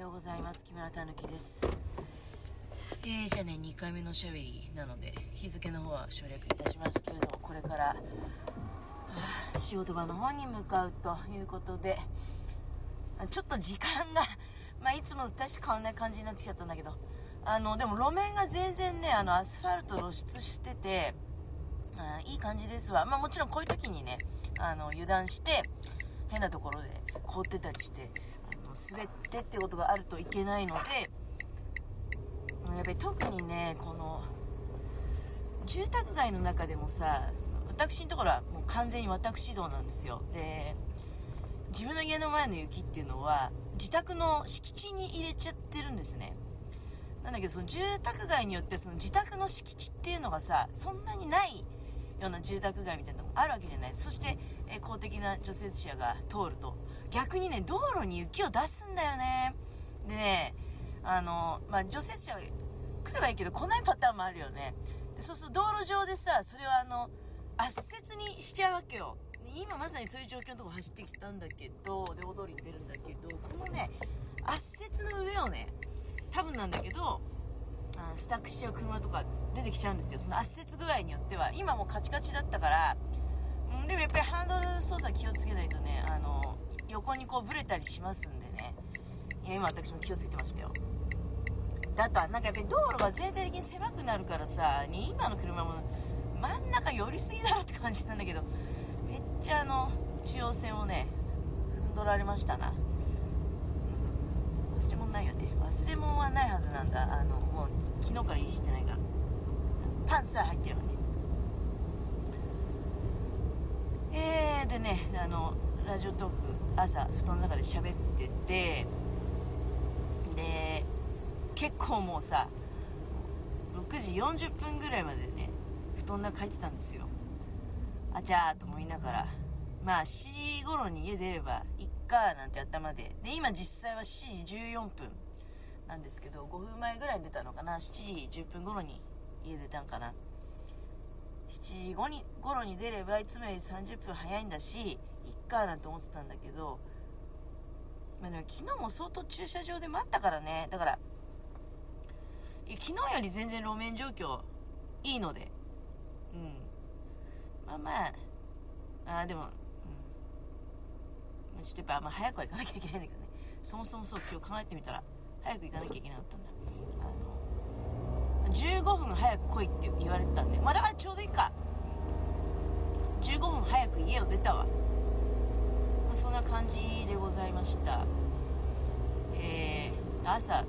ようございます。木村たぬきです。えー、じゃあね2回目のおしゃべりなので日付の方は省略いたしますけれどもこれから、仕事場の方に向かうということでちょっと時間が まあ、いつもと確か変わんない感じになってきちゃったんだけどあのでも路面が全然ねあのアスファルト露出しててあいい感じですわ。まあもちろんこういう時にねあの油断して変なところで凍ってたりして滑ってってことがあるといけないのでやっぱり特にねこの住宅街の中でもさ私のところはもう完全に私道なんですよ。で自分の家の前の雪っていうのは自宅の敷地に入れちゃってるんですね。なんだけどその住宅街によってその自宅の敷地っていうのがさそんなにないような住宅街みたいなのがあるわけじゃない。そして、え公的な除雪車が通ると。逆にね、道路に雪を出すんだよね。でね、あの、まあ、除雪車来ればいいけど来ないパターンもあるよね。でそうすると道路上でさ、それはあの、圧雪にしちゃうわけよ。今まさにそういう状況のとこ走ってきたんだけど、で、大通りに出るんだけど、このね、圧雪の上をね、多分なんだけど、あスタックしちゃう車とか出てきちゃうんですよ。その圧雪具合によっては。今もうカチカチだったから、んでもやっぱりハンドル操作気をつけないとね、あの、横にこうブレたりしますんでね。いや、今私も気をつけてましたよ。だと、なんかやっぱり道路が全体的に狭くなるからさ、今の車も真ん中寄りすぎだろって感じなんだけど、めっちゃあの、中央線をね、踏んどられましたな。忘れ物ないよね。忘れ物はないはずなんだ。あの、もう昨日からいじってないから。パンツは入ってるわね。えー、でね、あの、ラジオトーク朝布団の中で喋っててで結構もうさ6時40分ぐらいまでね布団の中入ってたんですよ。あちゃーと思いながらまあ7時頃に家出ればいっかなんて頭で。で今実際は7時14分なんですけど5分前ぐらいに出たのかな。7時10分頃に家出たんかな。7時後に頃に出ればいつもより30分早いんだしかなんて思ってたんだけど、まあ、ね、昨日も相当駐車場で待ったからね。だから、昨日より全然路面状況いいので。うん。まあまあ、あでも、うん。ちょっとやっぱ、まあ、早くは行かなきゃいけないんだけどね。そもそもそう今日考えてみたら、早く行かなきゃいけなかったんだ。あの、15分早く来いって言われてたんで、まあだからちょうどいいか。15分早く家を出たわ。まあ、そんな感じでございました。えー、朝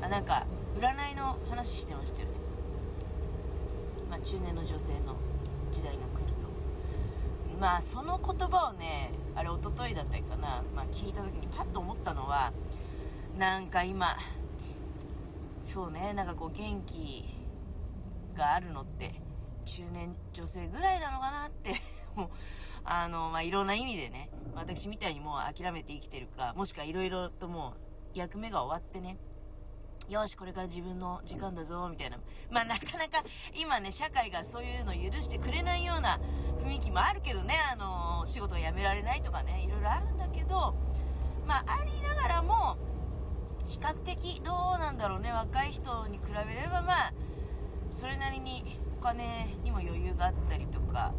あなんか占いの話してましたよね。まあ中年の女性の時代が来ると。まあその言葉をねあれ一昨日だったりかな、まあ、聞いた時にパッと思ったのはなんか今そうねなんかこう元気があるのって中年女性ぐらいなのかなってあの、まあ、いろんな意味でね、私みたいにもう諦めて生きてるか、もしくはいろいろともう役目が終わってね、よし、これから自分の時間だぞ、みたいな。まあ、なかなか、今ね、社会がそういうの許してくれないような雰囲気もあるけどね、あの、仕事を辞められないとかね、いろいろあるんだけど、まあ、ありながらも、比較的、どうなんだろうね、若い人に比べれば、まあ、それなりにお金にも余裕があったりとか、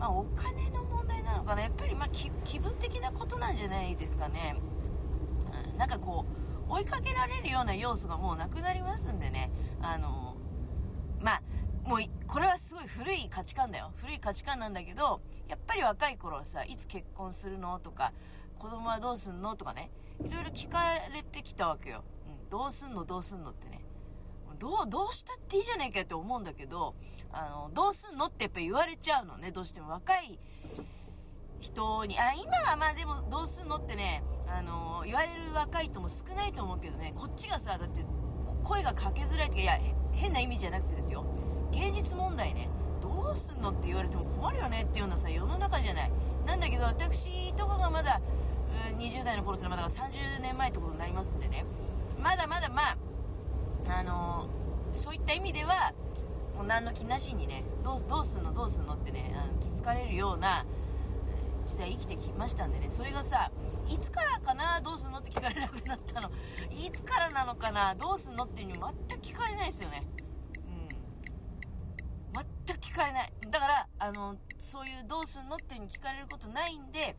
まあ、お金の問題なのかな。やっぱりま気分的なことなんじゃないですかね、うん、なんかこう追いかけられるような要素がもうなくなりますんでね。あのまあもうこれはすごい古い価値観だよ。古い価値観なんだけどやっぱり若い頃はさいつ結婚するのとか子供はどうすんのとかね。いろいろ聞かれてきたわけよ、うん、どうすんのどうすんのってね。どう、どうしたっていいじゃねえかって思うんだけど、あの、どうすんのってやっぱ言われちゃうのね、どうしても若い人に、あ、今はまあでもどうすんのってね、あの、言われる若い人も少ないと思うけどね、こっちがさ、だって声がかけづらいっていや、変な意味じゃなくてですよ。現実問題ね、どうすんのって言われても困るよねっていうようなさ、世の中じゃない。なんだけど、私とかがまだ、20代の頃ってのはまだ30年前ってことになりますんでね、まだまだまあ、あのそういった意味ではもう何の気なしにねどうどうすんのどうすんのってねあのつつかれるような時代生きてきましたんでねそれがさいつからかなどうすんのって聞かれなくなったの。いつからなのかなどうすんのっていうのに全く聞かれないですよね。うん。全く聞かれない。だからあのそういうどうすんのっていうのに聞かれることないんで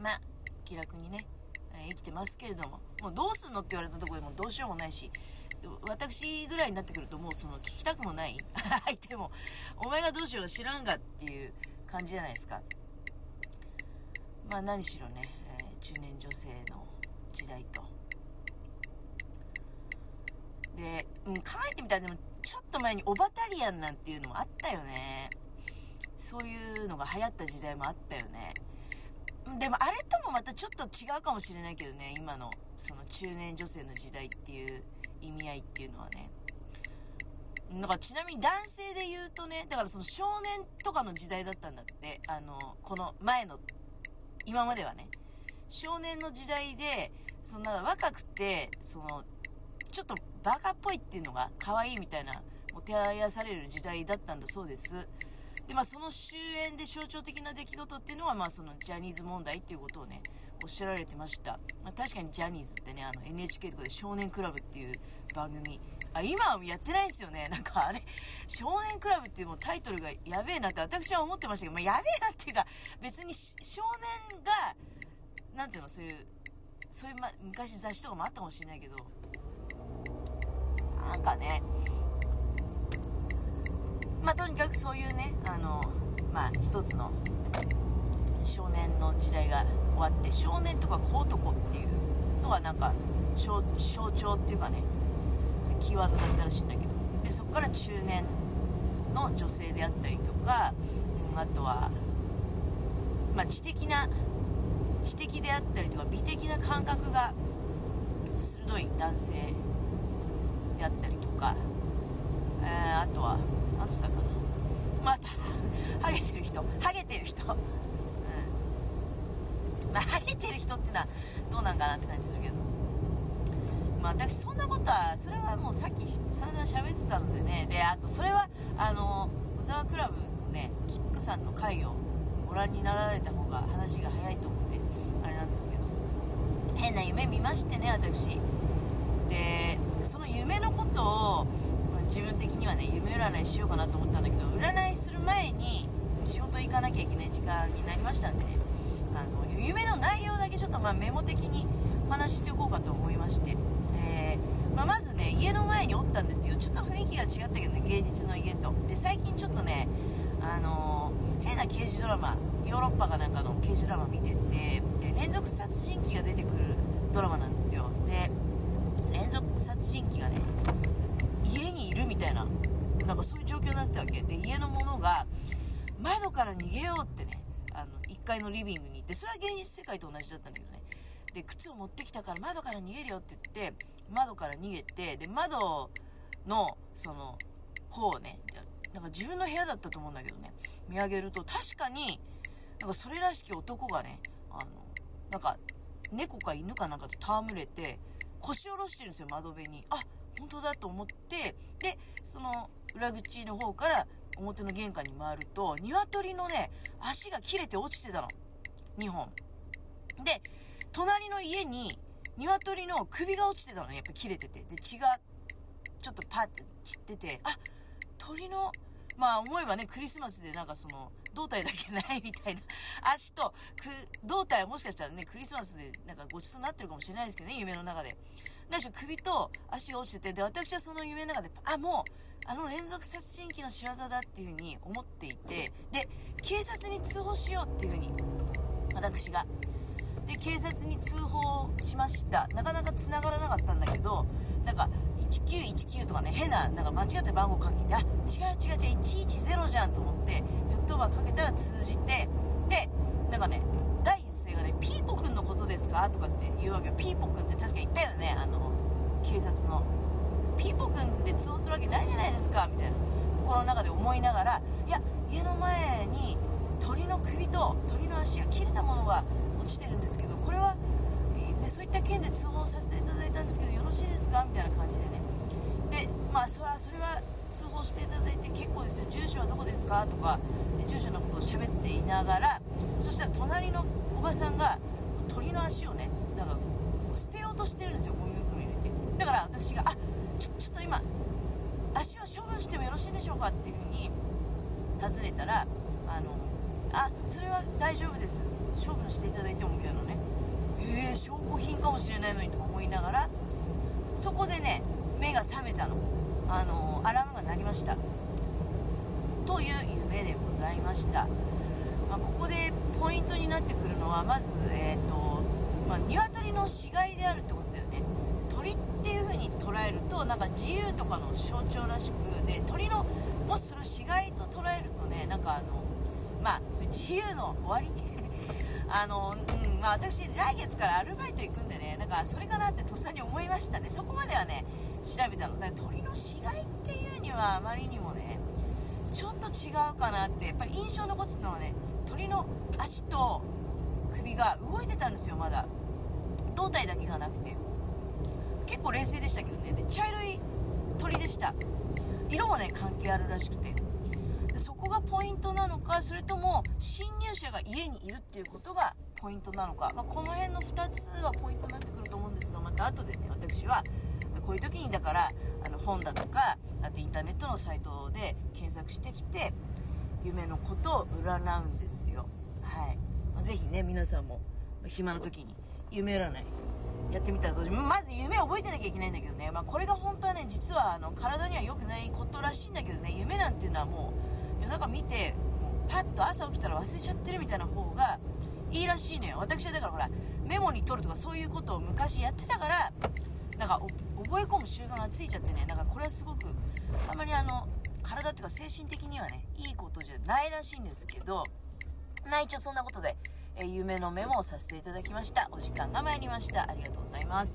まあ気楽にね生きてますけれどももうどうすんのって言われたとこでもどうしようもないし私ぐらいになってくるともうその聞きたくもない 相手もお前がどうしよう知らんがっていう感じじゃないですか。まあ何しろね、えー、中年女性の時代と。で、うん、考えてみたらでもちょっと前にオバタリアンなんていうのもあったよね。そういうのが流行った時代もあったよね。でもあれともまたちょっと違うかもしれないけどね今のその中年女性の時代っていう意味合いっていうのはね。なんかちなみに男性で言うとねだからその少年とかの時代だったんだって。あのこの前の今まではね。少年の時代でそんな若くてそのちょっとバカっぽいっていうのが可愛いみたいなもてあやされる時代だったんだそうです。でまあその終焉で象徴的な出来事っていうのはまあそのジャニーズ問題っていうことをねおっしゃられてました、まあ、確かにジャニーズってねあの NHK とかで少年クラブっていう番組。あ今はやってないですよね。なんかあれ少年クラブっていうもタイトルがやべえなって私は思ってましたけど、まあ、やべえなっていうか別に少年が何ていうのそういうそういう、ま、昔雑誌とかもあったかもしれないけどなんかね。まあとにかくそういうねあのまあ一つの少年の時代が終わって少年とか小男っていうのがなんか象徴っていうかねキーワードだったらしいんだけど。でそこから中年の女性であったりとか、あとは、まあ、知的な知的であったりとか美的な感覚が鋭い男性であったりとか、えー、あとは何つったかな。またハゲてる人ハゲてる人。まあハゲてる人ってのはどうなんかなって感じするけど。まあ私そんなことはそれはもうさっき散々喋ってたのでね。であとそれはあの小沢クラブのねキックさんの回をご覧になられた方が話が早いと思ってあれなんですけど。変な夢見ましてね私。でその夢のことを、ま、自分的にはね夢占いしようかなと思ったんだけど占いする前に仕事行かなきゃいけない時間になりましたんでね。あの夢の内容だけちょっとまメモ的にお話しておこうかと思いまして。えー、まあ、まずね家の前におったんですよ。ちょっと雰囲気が違ったけどね芸術の家と。で最近ちょっとねあのー、変な刑事ドラマヨーロッパかなんかの刑事ドラマ見てて連続殺人鬼が出てくるドラマなんですよ。で連続殺人鬼がね家にいるみたいななんかそういう状況になってたわけ。で家の者が窓から逃げようってね階のリビングに行ってそれは現実世界と同じだったんだけどね。で靴を持ってきたから窓から逃げるよって言って窓から逃げてで窓のその方をねなんか自分の部屋だったと思うんだけどね。見上げると確かになんかそれらしき男がねあのなんか猫か犬かなんかと戯れて腰下ろしてるんですよ窓辺に。あ本当だと思ってでその裏口の方から表の玄関に回ると鶏のね足が切れて落ちてたの。2本。で隣の家に鶏の首が落ちてたのね。やっぱ切れてて。で血がちょっとパッて散っててあ鳥のまあ思えばねクリスマスでなんかその胴体だけないみたいな足と胴体はもしかしたらねクリスマスでなんかごちそうになってるかもしれないですけどね夢の中で。だし首と足が落ちててで私はその夢の中であもうあの連続殺人鬼の仕業だっていう風に思っていてで警察に通報しようっていう風に私が。で警察に通報しました。なかなか繋がらなかったんだけどなんか1919とかね変ななんか間違った番号かけてあ違う違う違う110じゃんと思って110番かけたら通じてでなんかね第かとかって言うわけよピーポくんって確か言ったよね？あの警察の。ピーポくんで通報するわけないじゃないですかみたいな。心の中で思いながらいや家の前に鳥の首と鳥の足が切れたものが落ちてるんですけどこれはでそういった件で通報させていただいたんですけどよろしいですか？みたいな感じでね。でまあそれはそれは通報していただいて結構ですよ。住所はどこですか？とか住所のことを喋っていながらそしたら隣のおばさんがの足をねなんか捨てようとしてるんですよゴミ袋入れて。だから私が「あちょちょっと今足は処分してもよろしいでしょうか?」っていうふうに尋ねたら「あのあそれは大丈夫です。処分していただいても」みたいなね。えー、証拠品かもしれないのにと思いながらそこでね目が覚めたの。あのアラームが鳴りました。という夢でございました、まあ、ここでポイントになってくるのはまず、えーとまあ、鶏の死骸であるってことだよね。鳥っていう風に捉えるとなんか自由とかの象徴らしくで鳥のもしそれを死骸と捉えるとねなんかあのまあ自由の終わり。あの、うんまあ、私来月からアルバイト行くんでねなんかそれかなってとっさに思いましたね。そこまではね調べたの。鳥の死骸っていうにはあまりにもねちょっと違うかなってやっぱり印象残ってたのはね鳥の足と首が動いてたんですよまだ。胴体だけがなくて。結構冷静でしたけどね。で茶色い鳥でした。色もね関係あるらしくて。でそこがポイントなのかそれとも侵入者が家にいるっていうことがポイントなのか、まあ、この辺の2つはポイントになってくると思うんですがまた後でね私はこういう時にだからあの本だとかあとインターネットのサイトで検索してきて夢のことを占うんですよ。はい、まあ、ぜひね皆さんも暇な時に夢占い。やってみたらどうまず夢覚えてなきゃいけないんだけどね、まあ、これが本当はね実はあの体には良くないことらしいんだけどね。夢なんていうのはもう夜中見てパッと朝起きたら忘れちゃってるみたいな方がいいらしいのよ。私はだからほらメモに取るとかそういうことを昔やってたからなんか覚え込む習慣がついちゃってね。なんかこれはすごくあんまりあの体っていうか精神的にはねいいことじゃないらしいんですけどまあ一応そんなことで、え夢のメモをさせていただきました。お時間が参りました。ありがとうございます。